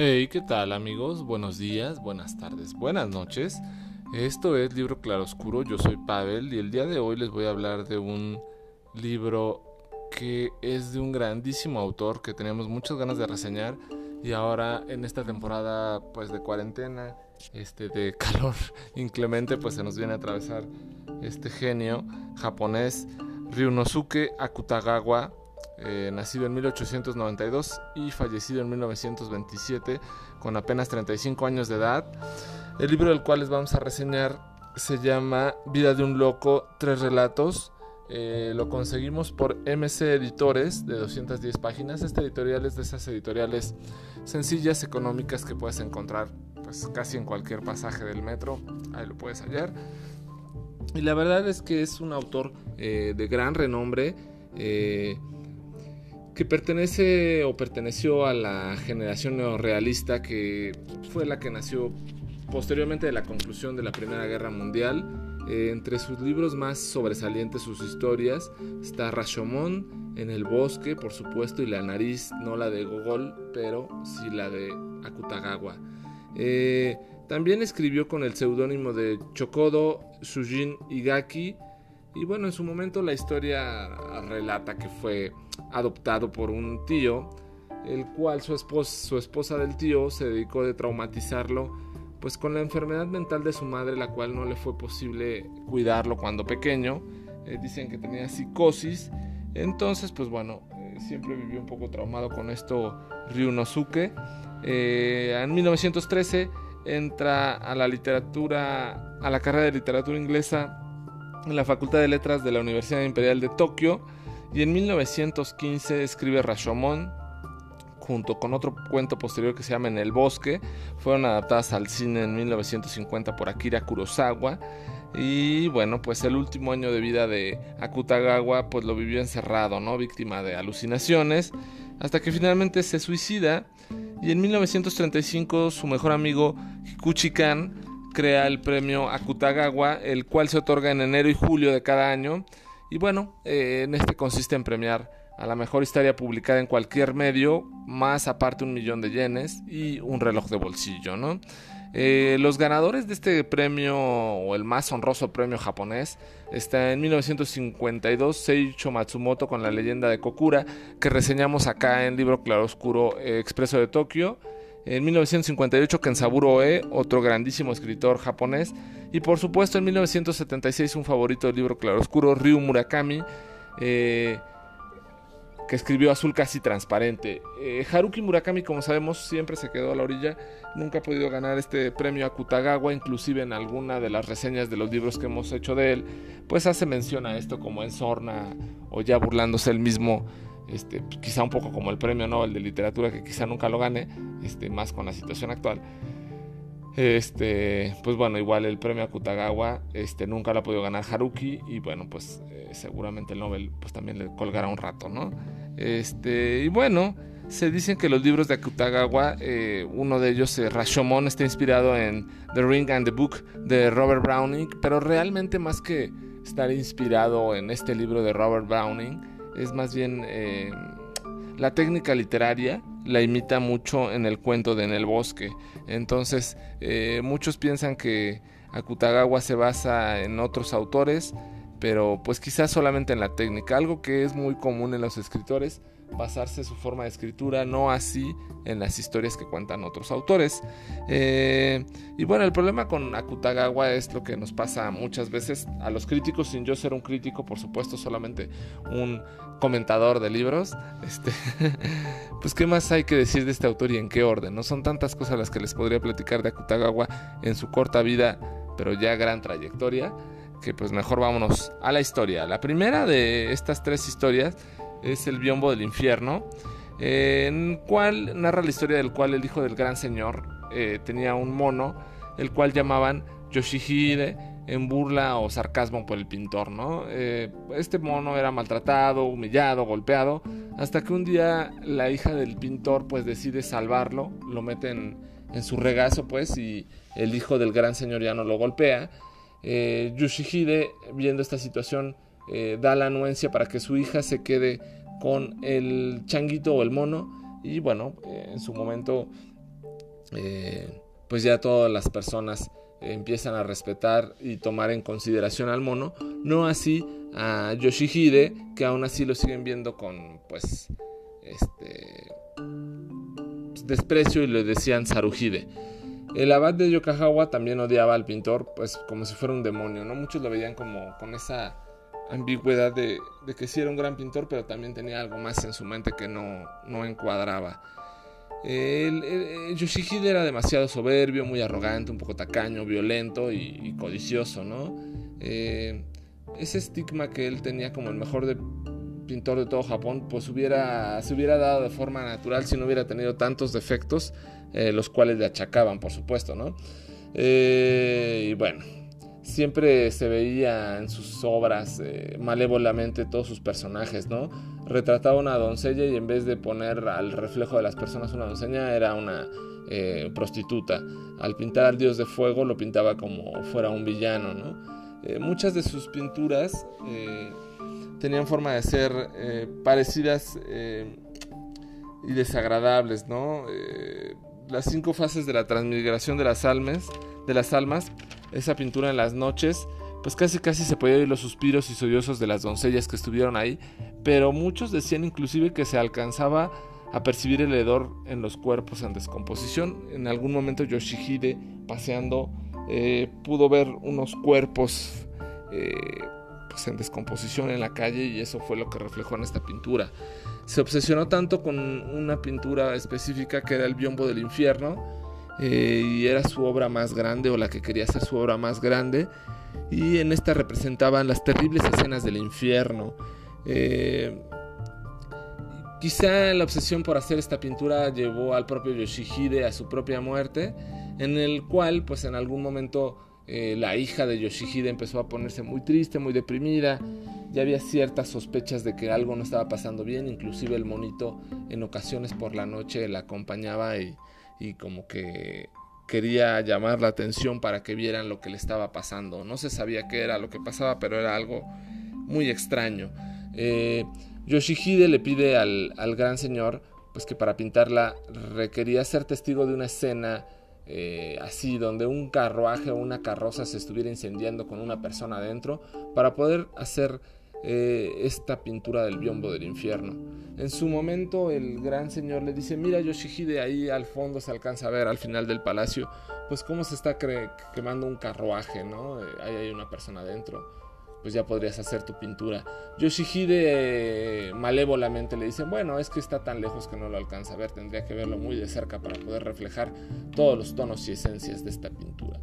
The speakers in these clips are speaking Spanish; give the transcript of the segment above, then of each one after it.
Hey, ¿qué tal amigos? Buenos días, buenas tardes, buenas noches. Esto es Libro Claroscuro, yo soy Pavel y el día de hoy les voy a hablar de un libro que es de un grandísimo autor que teníamos muchas ganas de reseñar y ahora en esta temporada pues de cuarentena, este de calor inclemente, pues se nos viene a atravesar este genio japonés Ryunosuke Akutagawa eh, nacido en 1892 y fallecido en 1927 con apenas 35 años de edad. El libro del cual les vamos a reseñar se llama Vida de un loco, tres relatos. Eh, lo conseguimos por MC Editores de 210 páginas. Este editorial es de esas editoriales sencillas, económicas que puedes encontrar pues, casi en cualquier pasaje del metro. Ahí lo puedes hallar. Y la verdad es que es un autor eh, de gran renombre que pertenece o perteneció a la generación neorrealista que fue la que nació posteriormente de la conclusión de la Primera Guerra Mundial. Eh, entre sus libros más sobresalientes, sus historias, está Rashomon en el bosque, por supuesto, y la nariz, no la de Gogol, pero sí la de Akutagawa. Eh, también escribió con el seudónimo de Chokodo Shujin Igaki, y bueno, en su momento la historia relata que fue adoptado por un tío, el cual su esposa, su esposa del tío se dedicó de traumatizarlo pues con la enfermedad mental de su madre, la cual no le fue posible cuidarlo cuando pequeño. Eh, dicen que tenía psicosis. Entonces, pues bueno, eh, siempre vivió un poco traumado con esto Ryunosuke. Eh, en 1913 entra a la literatura, a la carrera de literatura inglesa en la Facultad de Letras de la Universidad Imperial de Tokio y en 1915 escribe Rashomon junto con otro cuento posterior que se llama En el bosque. Fueron adaptadas al cine en 1950 por Akira Kurosawa. Y bueno, pues el último año de vida de Akutagawa pues lo vivió encerrado, ¿no? Víctima de alucinaciones, hasta que finalmente se suicida y en 1935 su mejor amigo Hikuchi Kan crea el premio Akutagawa, el cual se otorga en enero y julio de cada año y bueno, eh, en este consiste en premiar a la mejor historia publicada en cualquier medio, más aparte un millón de yenes y un reloj de bolsillo, ¿no? Eh, los ganadores de este premio, o el más honroso premio japonés, está en 1952 Seicho Matsumoto con la leyenda de Kokura, que reseñamos acá en Libro Claroscuro eh, Expreso de Tokio. En 1958 Kensaburo Oe, otro grandísimo escritor japonés. Y por supuesto en 1976 un favorito del libro claroscuro, Ryu Murakami, eh, que escribió Azul casi transparente. Eh, Haruki Murakami, como sabemos, siempre se quedó a la orilla. Nunca ha podido ganar este premio a Kutagawa, inclusive en alguna de las reseñas de los libros que hemos hecho de él, pues hace mención a esto como en sorna o ya burlándose él mismo este, quizá un poco como el premio Nobel de literatura que quizá nunca lo gane, este, más con la situación actual. Este, pues bueno, igual el premio Akutagawa este, nunca lo ha podido ganar Haruki y bueno, pues eh, seguramente el Nobel pues también le colgará un rato, ¿no? Y bueno, se dicen que los libros de Akutagawa, eh, uno de ellos, eh, Rashomon, está inspirado en The Ring and the Book de Robert Browning, pero realmente más que estar inspirado en este libro de Robert Browning, es más bien eh, la técnica literaria la imita mucho en el cuento de En el bosque. Entonces, eh, muchos piensan que Akutagawa se basa en otros autores, pero pues quizás solamente en la técnica, algo que es muy común en los escritores basarse su forma de escritura, no así en las historias que cuentan otros autores. Eh, y bueno, el problema con Akutagawa es lo que nos pasa muchas veces a los críticos, sin yo ser un crítico, por supuesto, solamente un comentador de libros. Este, pues, ¿qué más hay que decir de este autor y en qué orden? No son tantas cosas las que les podría platicar de Akutagawa en su corta vida, pero ya gran trayectoria, que pues mejor vámonos a la historia. La primera de estas tres historias es El biombo del infierno, en cual narra la historia del cual el hijo del gran señor eh, tenía un mono, el cual llamaban Yoshihide en burla o sarcasmo por el pintor, ¿no? Eh, este mono era maltratado, humillado, golpeado, hasta que un día la hija del pintor pues decide salvarlo, lo mete en, su regazo pues y el hijo del gran señor ya no lo golpea. Eh, Yoshihide viendo esta situación eh, da la anuencia para que su hija se quede con el changuito o el mono y bueno, eh, en su momento eh, pues ya todas las personas empiezan a respetar y tomar en consideración al mono, no así a Yoshihide, que aún así lo siguen viendo con pues este desprecio y le decían Saruhide. El abad de Yokohama también odiaba al pintor, pues como si fuera un demonio, ¿no? Muchos lo veían como con esa ambigüedad de, que sí era un gran pintor, pero también tenía algo más en su mente que no, no encuadraba. El, era demasiado soberbio, muy arrogante, un poco tacaño, violento y, codicioso, ¿no? Eh, ese estigma que él tenía como el mejor de, pintor de todo Japón, pues hubiera, se hubiera dado de forma natural si no hubiera tenido tantos defectos, eh, los cuales le achacaban, por supuesto, ¿no? Eh, y bueno, siempre se veía en sus obras eh, malévolamente todos sus personajes, ¿no? Retrataba una doncella y en vez de poner al reflejo de las personas una doncella, era una eh, prostituta. Al pintar al dios de fuego lo pintaba como fuera un villano, ¿no? Eh, muchas de sus pinturas tenían forma de ser parecidas y desagradables, ¿no? las cinco fases de la transmigración de las almas, de las almas esa pintura en las noches, pues casi casi se podía oír los suspiros y sollozos de las doncellas que estuvieron ahí, pero muchos decían inclusive que se alcanzaba a percibir el hedor en los cuerpos en descomposición. En algún momento Yoshihide, paseando, eh, pudo ver unos cuerpos eh, pues en descomposición en la calle y eso fue lo que reflejó en esta pintura. Se obsesionó tanto con una pintura específica que era el biombo del infierno, eh, y era su obra más grande o la que quería ser su obra más grande. Y en esta representaban las terribles escenas del infierno. Eh, quizá la obsesión por hacer esta pintura llevó al propio Yoshihide a su propia muerte, en el cual pues en algún momento eh, la hija de Yoshihide empezó a ponerse muy triste, muy deprimida, ya había ciertas sospechas de que algo no estaba pasando bien, inclusive el monito en ocasiones por la noche la acompañaba y y como que quería llamar la atención para que vieran lo que le estaba pasando. No se sabía qué era lo que pasaba, pero era algo muy extraño. Eh, Yoshihide le pide al, gran señor pues que para pintarla requería ser testigo de una escena eh, así, donde un carruaje o una carroza se estuviera incendiando con una persona adentro, para poder hacer eh, esta pintura del biombo del infierno. En su momento el gran señor le dice, mira Yoshihide, ahí al fondo se alcanza a ver al final del palacio, pues cómo se está quemando un carruaje, ¿no? Eh, ahí hay una persona adentro, pues ya podrías hacer tu pintura. Yoshihide eh, malévolamente le dice, bueno, es que está tan lejos que no lo alcanza a ver, tendría que verlo muy de cerca para poder reflejar todos los tonos y esencias de esta pintura.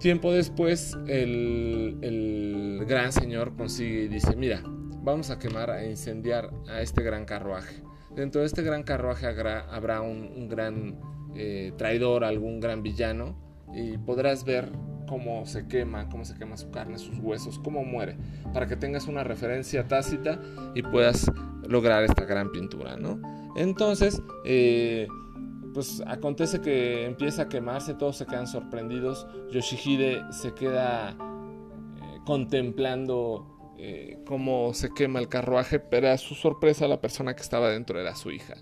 Tiempo después, el, gran señor consigue y dice, mira, vamos a quemar, a incendiar a este gran carruaje. Dentro de este gran carruaje habrá, un, gran eh, traidor, algún gran villano, y podrás ver cómo se quema, cómo se quema su carne, sus huesos, cómo muere, para que tengas una referencia tácita y puedas lograr esta gran pintura, ¿no? Entonces, eh, pues acontece que empieza a quemarse, todos se quedan sorprendidos, Yoshihide se queda eh, contemplando eh, cómo se quema el carruaje, pero a su sorpresa la persona que estaba dentro era su hija.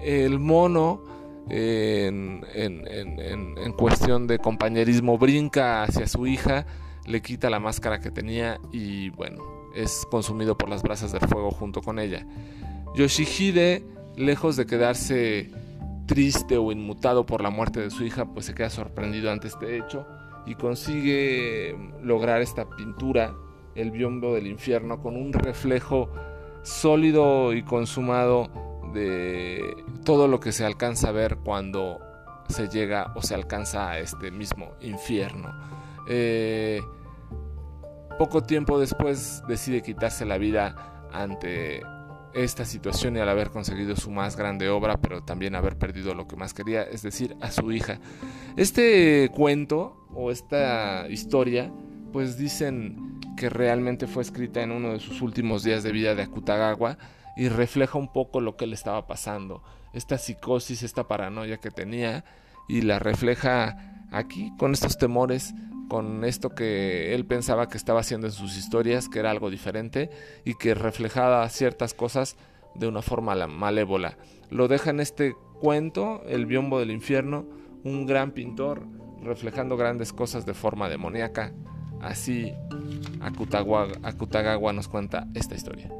El mono, en, en cuestión de compañerismo, brinca hacia su hija, le quita la máscara que tenía y bueno, es consumido por las brasas del fuego junto con ella. Yoshihide, lejos de quedarse triste o inmutado por la muerte de su hija, pues se queda sorprendido ante este hecho y consigue lograr esta pintura, el biombo del infierno, con un reflejo sólido y consumado de todo lo que se alcanza a ver cuando se llega o se alcanza a este mismo infierno. Eh, poco tiempo después decide quitarse la vida ante esta situación y al haber conseguido su más grande obra, pero también haber perdido lo que más quería, es decir, a su hija. Este cuento o esta historia, pues dicen que realmente fue escrita en uno de sus últimos días de vida de Akutagawa y refleja un poco lo que le estaba pasando, esta psicosis, esta paranoia que tenía y la refleja aquí con estos temores con esto que él pensaba que estaba haciendo en sus historias, que era algo diferente y que reflejaba ciertas cosas de una forma malévola. Lo deja en este cuento, El biombo del infierno, un gran pintor reflejando grandes cosas de forma demoníaca. Así Akutagawa nos cuenta esta historia.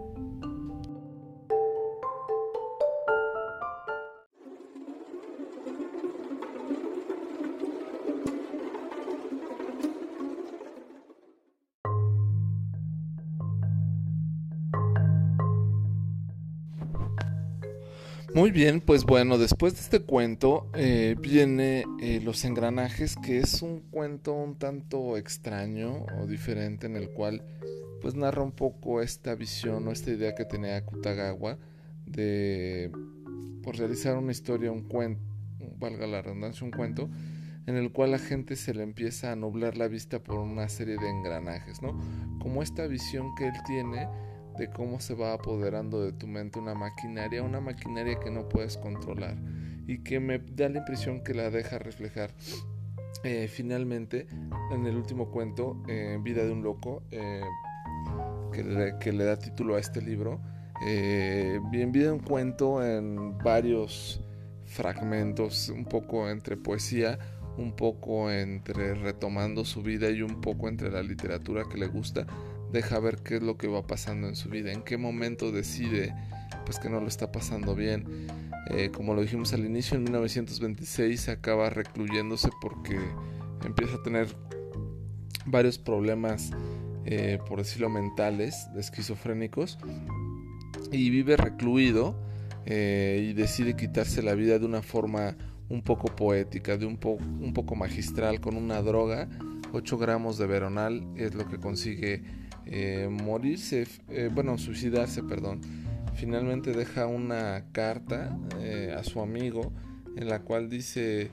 Muy bien, pues bueno, después de este cuento eh, viene eh, Los engranajes, que es un cuento un tanto extraño o diferente en el cual pues narra un poco esta visión o esta idea que tenía Kutagawa de por realizar una historia, un cuento, valga la redundancia, un cuento en el cual la gente se le empieza a nublar la vista por una serie de engranajes, ¿no? Como esta visión que él tiene de cómo se va apoderando de tu mente una maquinaria, una maquinaria que no puedes controlar y que me da la impresión que la deja reflejar eh, finalmente en el último cuento, eh, Vida de un Loco, eh, que, le, da título a este libro. bien, Vida un cuento en varios fragmentos, un poco entre poesía, un poco entre retomando su vida y un poco entre la literatura que le gusta deja ver qué es lo que va pasando en su vida, en qué momento decide pues que no lo está pasando bien. Eh, como lo dijimos al inicio, en 1926 acaba recluyéndose porque empieza a tener varios problemas, eh, por decirlo mentales, esquizofrénicos, y vive recluido eh, y decide quitarse la vida de una forma un poco poética, de un, un poco magistral, con una droga. 8 gramos de veronal es lo que consigue eh, morirse, eh, bueno, suicidarse, perdón. Finalmente deja una carta eh, a su amigo en la cual dice,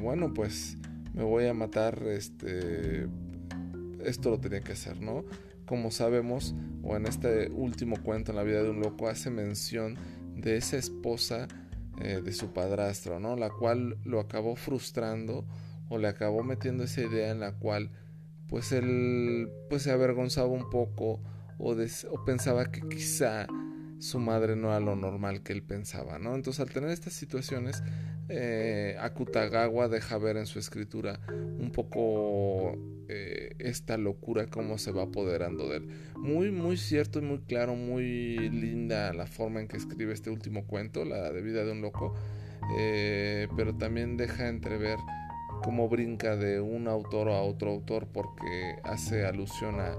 bueno, pues me voy a matar, este, esto lo tenía que hacer, ¿no? Como sabemos, o en este último cuento en la vida de un loco, hace mención de esa esposa de su padrastro, ¿no? La cual lo acabó frustrando o le acabó metiendo esa idea en la cual pues él pues se avergonzaba un poco o, o, pensaba que quizá su madre no era lo normal que él pensaba, ¿no? Entonces al tener estas situaciones, eh, Akutagawa deja ver en su escritura un poco eh, esta locura, cómo se va apoderando de él. Muy, muy cierto y muy claro, muy linda la forma en que escribe este último cuento, la de vida de un loco, eh, pero también deja entrever cómo brinca de un autor a otro autor porque hace alusión a,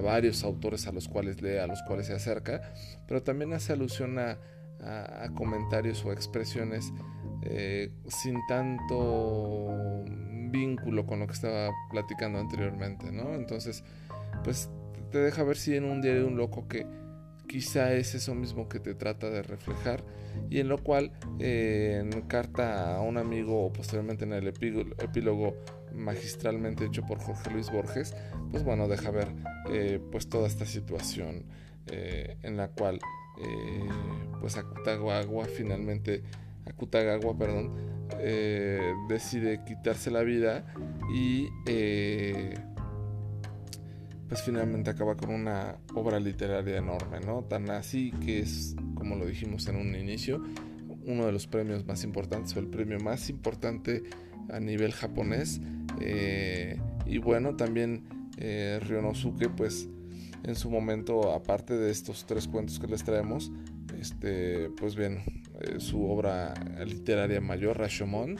varios autores a los cuales lee, a los cuales se acerca, pero también hace alusión a, comentarios o expresiones eh, sin tanto vínculo con lo que estaba platicando anteriormente, ¿no? Entonces, pues te deja ver si en un diario un loco que quizá es eso mismo que te trata de reflejar y en lo cual eh, en carta a un amigo o posteriormente en el epílogo magistralmente hecho por Jorge Luis Borges pues bueno deja ver eh, pues toda esta situación eh, en la cual pues Akutagawa finalmente Akutagawa perdón decide quitarse la vida y pues finalmente acaba con una obra literaria enorme, ¿no? Tan así que es, como lo dijimos en un inicio, uno de los premios más importantes o el premio más importante a nivel japonés. Eh, y bueno, también eh, Ryonosuke, pues en su momento, aparte de estos tres cuentos que les traemos, este, pues bien, eh, su obra literaria mayor, Rashomon,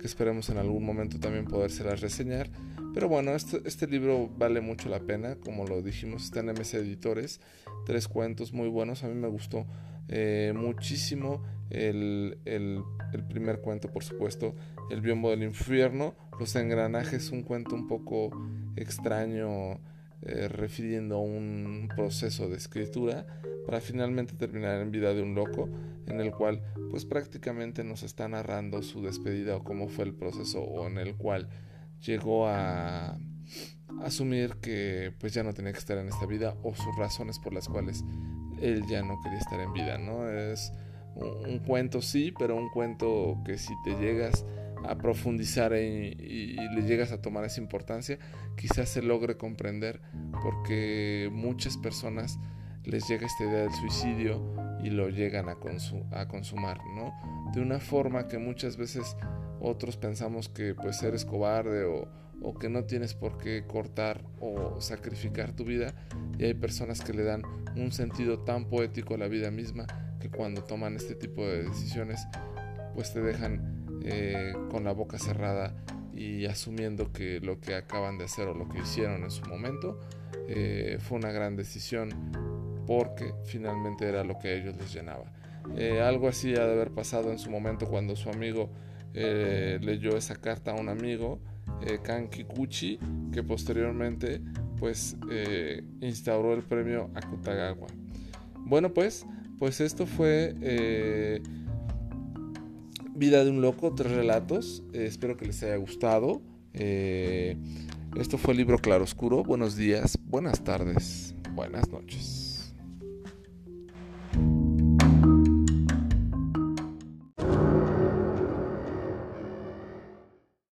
que esperemos en algún momento también podérsela reseñar. Pero bueno, este, libro vale mucho la pena, como lo dijimos, está en MS Editores, tres cuentos muy buenos, a mí me gustó eh, muchísimo el, el, primer cuento, por supuesto, El biombo del infierno, Los engranajes, un cuento un poco extraño, eh, refiriendo a un proceso de escritura, para finalmente terminar en Vida de un Loco, en el cual pues prácticamente nos está narrando su despedida o cómo fue el proceso o en el cual llegó a asumir que pues ya no tenía que estar en esta vida o sus razones por las cuales él ya no quería estar en vida, ¿no? Es un, cuento sí, pero un cuento que si te llegas a profundizar y, le llegas a tomar esa importancia, quizás se logre comprender porque muchas personas les llega esta idea del suicidio y lo llegan a, a consumar, ¿no? De una forma que muchas veces otros pensamos que pues eres cobarde o, o que no tienes por qué cortar o sacrificar tu vida y hay personas que le dan un sentido tan poético a la vida misma que cuando toman este tipo de decisiones pues te dejan eh, con la boca cerrada y asumiendo que lo que acaban de hacer o lo que hicieron en su momento eh, fue una gran decisión porque finalmente era lo que a ellos les llenaba. Eh, algo así ha de haber pasado en su momento cuando su amigo leyó esa carta a un amigo Kan Kikuchi, que posteriormente pues instauró el premio Akutagawa. Bueno pues, pues esto fue Vida de un Loco, tres relatos, espero que les haya gustado. esto fue el libro Claroscuro, buenos días, buenas tardes, buenas noches.